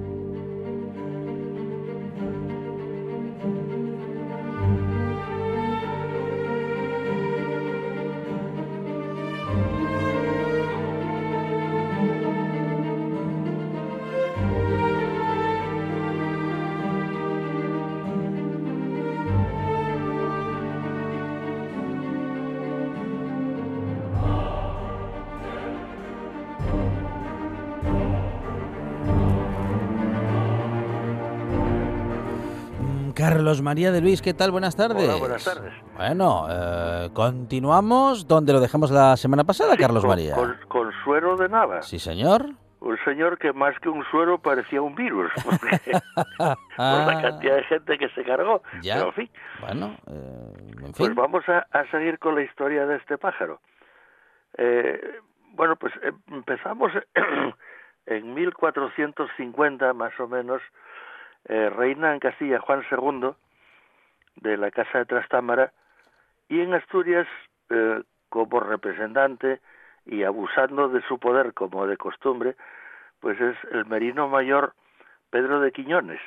Carlos María de Luis, ¿qué tal? Buenas tardes. Hola, buenas tardes. Bueno, eh, continuamos donde lo dejamos la semana pasada, Carlos con, María. Con, con suero de nava. Sí, señor. Un señor que más que un suero parecía un virus. Porque, por la cantidad de gente que se cargó. Ya. Pero, en fin, Bueno, eh, en pues fin. vamos a, a seguir con la historia de este pájaro. Eh, bueno, pues eh, empezamos en 1450 más o menos. Eh, reina en Castilla Juan II de la Casa de Trastámara y en Asturias eh, como representante y abusando de su poder como de costumbre, pues es el merino mayor Pedro de Quiñones,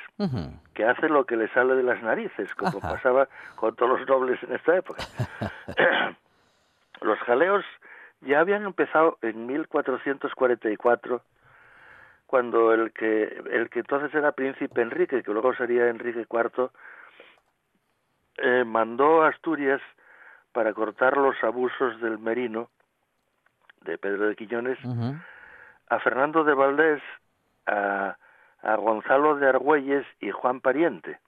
que hace lo que le sale de las narices, como Ajá. pasaba con todos los nobles en esta época. los jaleos ya habían empezado en 1444 cuando el que el que entonces era príncipe Enrique, que luego sería Enrique IV, eh, mandó a Asturias para cortar los abusos del merino de Pedro de Quiñones a Fernando de Valdés, a, a Gonzalo de Argüelles y Juan Pariente,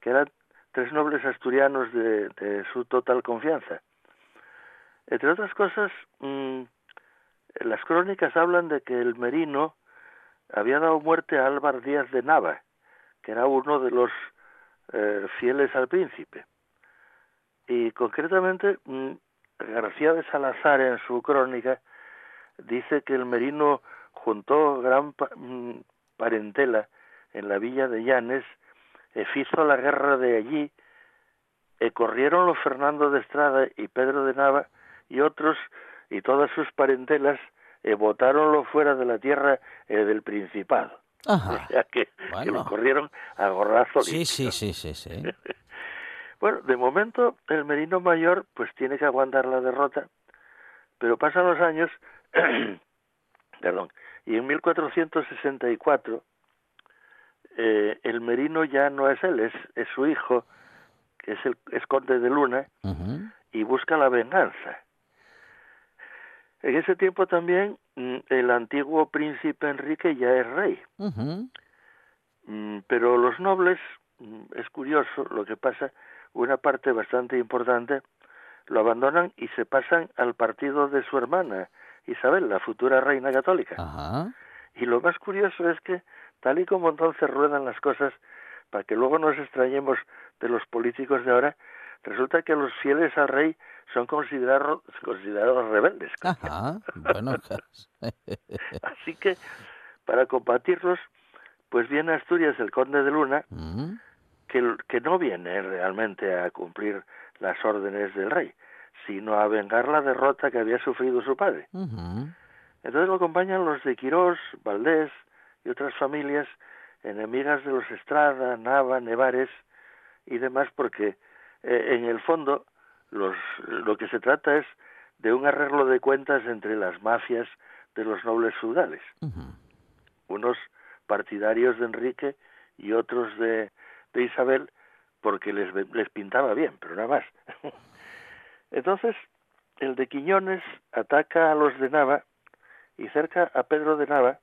que eran tres nobles asturianos de, de su total confianza. Entre otras cosas, mm, las crónicas hablan de que el Merino había dado muerte a Álvar Díaz de Nava, que era uno de los eh, fieles al príncipe. Y concretamente, mm, García de Salazar en su crónica dice que el Merino juntó gran pa- mm, parentela en la villa de Llanes, e fizo la guerra de allí, e corrieron los Fernando de Estrada y Pedro de Nava y otros y todas sus parentelas e botáronlo fuera de la tierra eh, del Principado. Ajá. O sea que, que Bueno. lo corrieron a gorrazo Sí, sí, sí, sí, sí. Bueno, de momento el Merino Mayor pues tiene que aguantar la derrota, pero pasan los años, perdón, y en 1464 eh, el Merino ya no es él, es, es su hijo, que es el es conde de Luna, y busca la venganza. En ese tiempo también mm, el antiguo príncipe Enrique ya es rey. Mm, pero los nobles, mm, es curioso lo que pasa, una parte bastante importante lo abandonan y se pasan al partido de su hermana, Isabel, la futura reina católica. Y lo más curioso es que, tal y como entonces ruedan las cosas, para que luego nos extrañemos de los políticos de ahora, resulta que los fieles al rey son considerados, considerados rebeldes. Ajá. Bueno, Carlos. Así que, para combatirlos, pues viene a Asturias el conde de Luna, Ujú. que, que no viene realmente a cumplir las órdenes del rey, sino a vengar la derrota que había sufrido su padre. Entonces lo acompañan los de Quirós, Valdés y otras familias enemigas de los Estrada, Nava, Nevares y demás, porque eh, en el fondo los, lo que se trata es de un arreglo de cuentas entre las mafias de los nobles feudales unos partidarios de Enrique y otros de, de Isabel porque les, les pintaba bien, pero nada más. Entonces, el de Quiñones ataca a los de Nava y cerca a Pedro de Nava,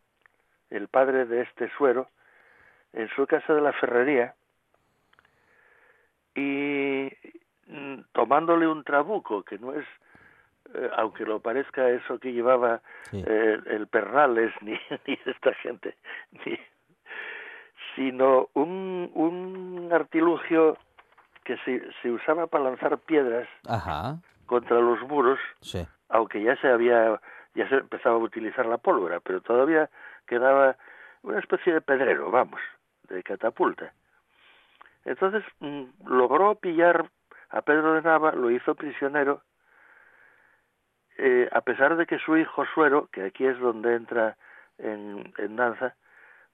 el padre de este suero, en su casa de la ferrería, y mm, tomándole un trabuco, que no es, eh, aunque lo parezca eso que llevaba Sí. eh, el Perrales ni, ni esta gente, ni, sino un, un artilugio que se, se usaba para lanzar piedras Ajá. contra los muros, Sí. aunque ya se había ya se empezaba a utilizar la pólvora, pero todavía quedaba una especie de pedrero, vamos, de catapulta. Entonces mm, logró pillar a Pedro de Nava, lo hizo prisionero, eh, a pesar de que su hijo Suero, que aquí es donde entra en, en danza,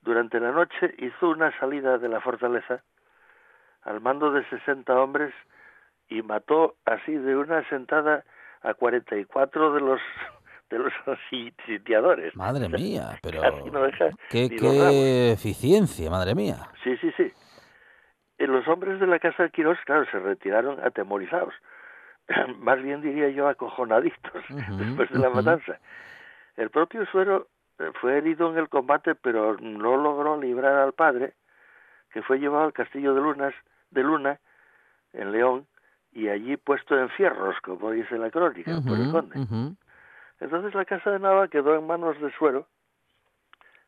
durante la noche hizo una salida de la fortaleza al mando de 60 hombres y mató así de una sentada a 44 de los de los si- sitiadores. Madre mía, pero Casi no deja qué, qué eficiencia, madre mía. Sí, sí, sí. Eh, Los hombres de la casa de Quirós, claro, se retiraron atemorizados. Más bien diría yo acojonaditos después de la matanza. El propio Suero eh, fue herido en el combate, pero no logró librar al padre, que fue llevado al castillo de Lunas, de Luna, en León, y allí puesto en fierros, como dice la crónica, por el conde. Entonces la casa de Nava quedó en manos de Suero,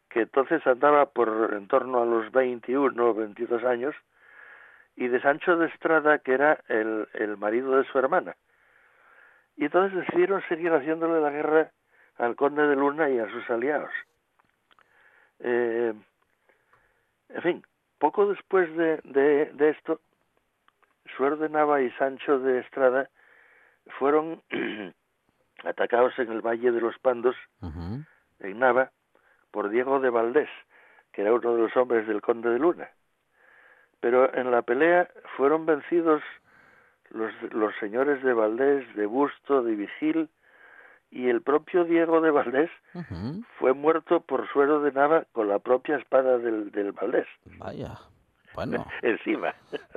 que entonces andaba por en torno a los 21 o 22 años, y de Sancho de Estrada, que era el, el marido de su hermana. Y entonces decidieron seguir haciéndole la guerra al conde de Luna y a sus aliados. Eh, en fin, poco después de, de, de esto, Suero de Nava y Sancho de Estrada fueron atacados en el Valle de los Pandos, en Nava, por Diego de Valdés, que era uno de los hombres del conde de Luna. Pero en la pelea fueron vencidos los, los señores de Valdés, de Busto, de Vigil, y el propio Diego de Valdés fue muerto por suero de Nava con la propia espada del, del Valdés, Vaya. Bueno, encima.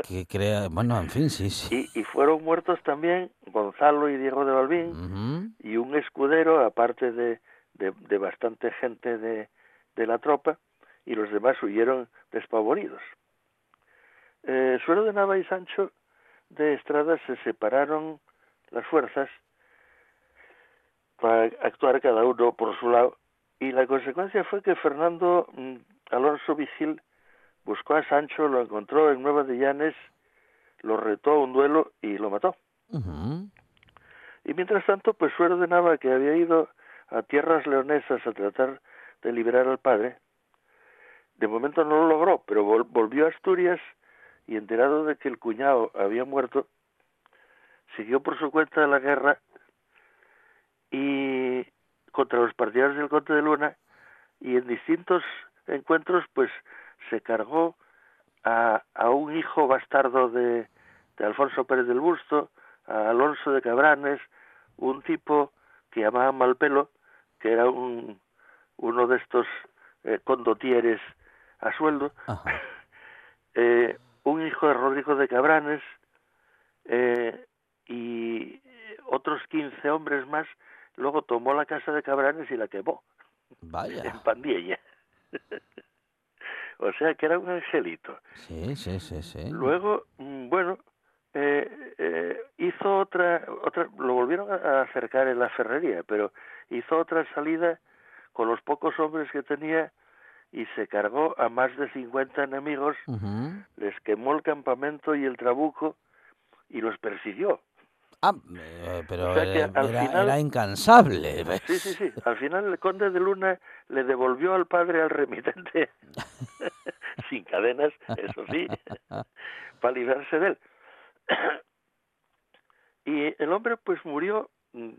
que crea, bueno, en fin, sí, sí. Y, y fueron muertos también Gonzalo y Diego de Balbín, y un escudero, aparte de, de, de bastante gente de, de la tropa, y los demás huyeron despavoridos. Eh, Suero de Nava y Sancho de Estrada se separaron las fuerzas para actuar cada uno por su lado, y la consecuencia fue que Fernando mm, Alonso Vigil buscó a Sancho, lo encontró en Nueva de Llanes, lo retó a un duelo y lo mató. Y mientras tanto, pues Suero de Nava, que había ido a tierras leonesas a tratar de liberar al padre, de momento no lo logró, pero vol- volvió a Asturias y enterado de que el cuñado había muerto, siguió por su cuenta la guerra y contra los partidarios del Conde de Luna y en distintos encuentros pues se cargó a, a un hijo bastardo de, de Alfonso Pérez del Busto, a Alonso de Cabranes, un tipo que llamaban Malpelo, que era un, uno de estos eh, condotieres a sueldo, eh, un hijo de Rodrigo de Cabranes eh, y otros 15 hombres más. Luego tomó la casa de Cabranes y la quemó en Vaya. Pandiella. o sea que era un angelito. Sí, sí, sí, sí. Luego, mm, bueno, eh, eh, hizo otra, otra, lo volvieron a acercar en la ferrería, pero hizo otra salida con los pocos hombres que tenía y se cargó a más de 50 enemigos, les quemó el campamento y el trabuco y los persiguió. Ah, eh, pero O sea que era, al era- final- era incansable. ¿ves? Sí, sí, sí. Al final el conde de Luna le devolvió al padre al remitente sin cadenas, eso sí, para librarse de él. y el hombre pues murió, mm,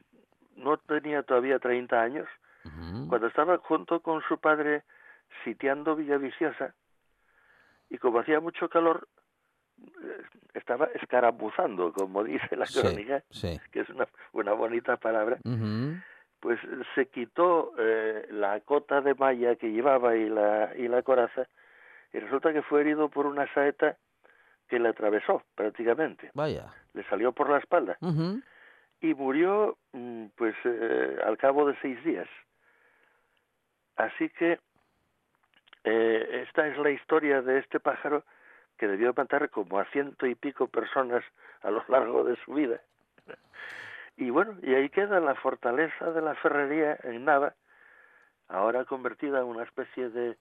no tenía todavía 30 años, cuando estaba junto con su padre sitiando Villaviciosa y como hacía mucho calor eh, estaba escarabuzando, como dice la Sí, crónica, sí. que es una, una bonita palabra, pues se quitó eh, la cota de malla que llevaba y la, y la coraza y resulta que fue herido por una saeta que le atravesó prácticamente. Vaya. Le salió por la espalda y murió mm, pues eh, al cabo de seis días. Así que eh, esta es la historia de este pájaro que debió matar como a ciento y pico personas a lo largo de su vida. Y bueno, y ahí queda la fortaleza de la ferrería en Nava, ahora convertida en una especie de,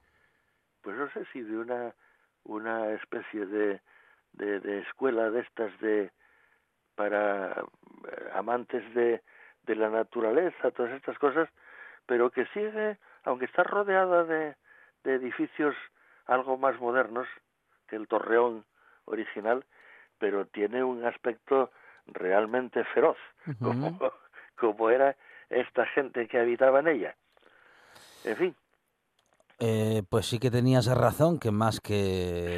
pues no sé si de una, una especie de, de, de escuela de estas de para eh, amantes de, de la naturaleza, todas estas cosas, pero que sigue, aunque está rodeada de, de edificios algo más modernos que el torreón original, pero tiene un aspecto realmente feroz, como, como era esta gente que habitaba en ella. En fin, Eh, pues sí que tenías razón, que más que...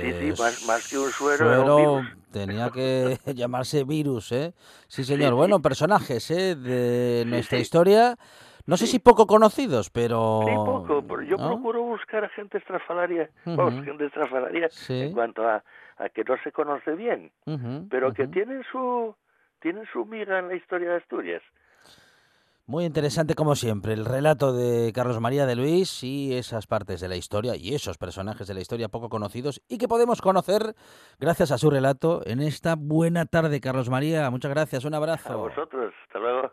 Sí, sí, más- más que un suero era un virus. tenía que llamarse virus, ¿eh? Sí, señor. sí. Bueno, personajes, ¿eh? De nuestra historia, no sé si poco conocidos, pero... Sí, poco. pero Yo ¿no? procuro buscar a gente estrafalaria, vamos, gente estrafalaria Sí. en cuanto a, a que no se conoce bien, pero que tienen su tienen su miga en la historia de Asturias. Muy interesante como siempre, el relato de Carlos María de Luis y esas partes de la historia y esos personajes de la historia poco conocidos y que podemos conocer gracias a su relato en esta buena tarde, Carlos María. Muchas gracias, un abrazo. A vosotros, hasta luego.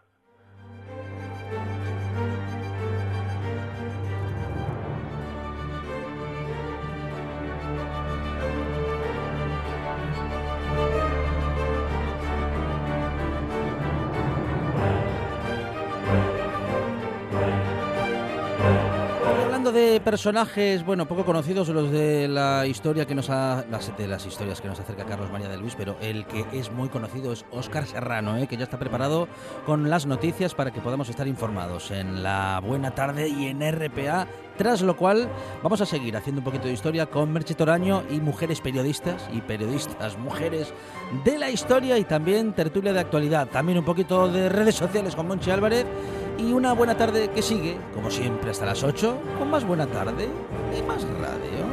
De personajes, bueno, poco conocidos, los de la historia que nos ha, las, de las historias que nos acerca Carlos María de Luis, pero el que es muy conocido es Óscar Serrano, ¿eh? que ya está preparado con las noticias para que podamos estar informados en la buena tarde y en RPA. Tras lo cual vamos a seguir haciendo un poquito de historia con Merche Toraño y mujeres periodistas y periodistas mujeres de la historia y también tertulia de actualidad. También un poquito de redes sociales con Monchi Álvarez y una buena tarde que sigue, como siempre, hasta las 8, con más buena tarde y más radio.